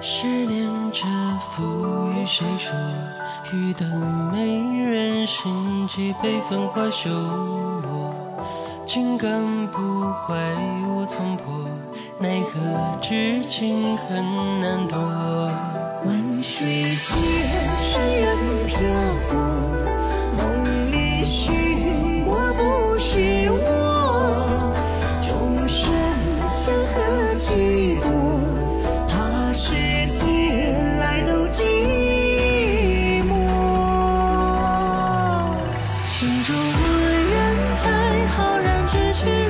十年蛰浮与谁说？欲等美人心，几杯芳华休我。金刚不坏，无从破，奈何痴情恨难躲。万水千山任漂泊。才，浩然之气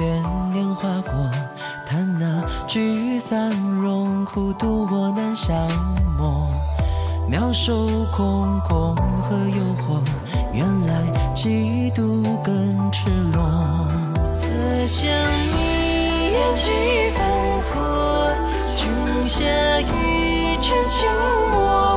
桑田，年华过，叹那聚散荣苦，渡我难相磨。妙手空空和诱惑，原来嫉妒更赤裸。色相一眼几番错，君下一尘情脉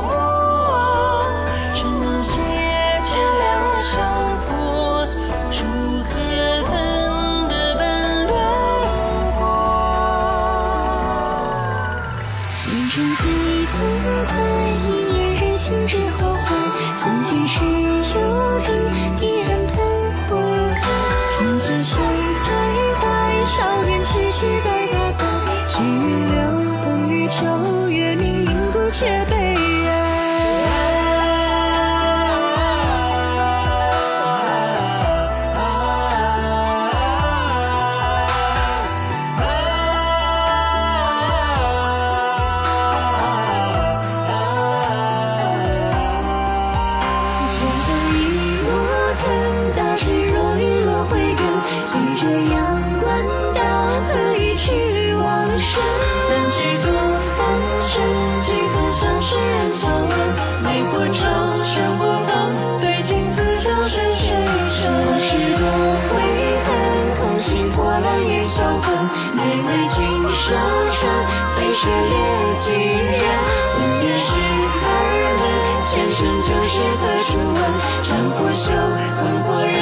生最痛快，一念人心之后悔。曾经是有情，彼岸喷火开。窗前谁徘徊？少年痴痴待他在，只留等雨骤几分像世人笑问。梅火朝，轩火放，对镜自照是谁生？往事多悔恨，空心破烂也销魂。玫瑰金沙川，飞雪猎几人？分别时而问，前生旧事何处问？战火休，烽火人，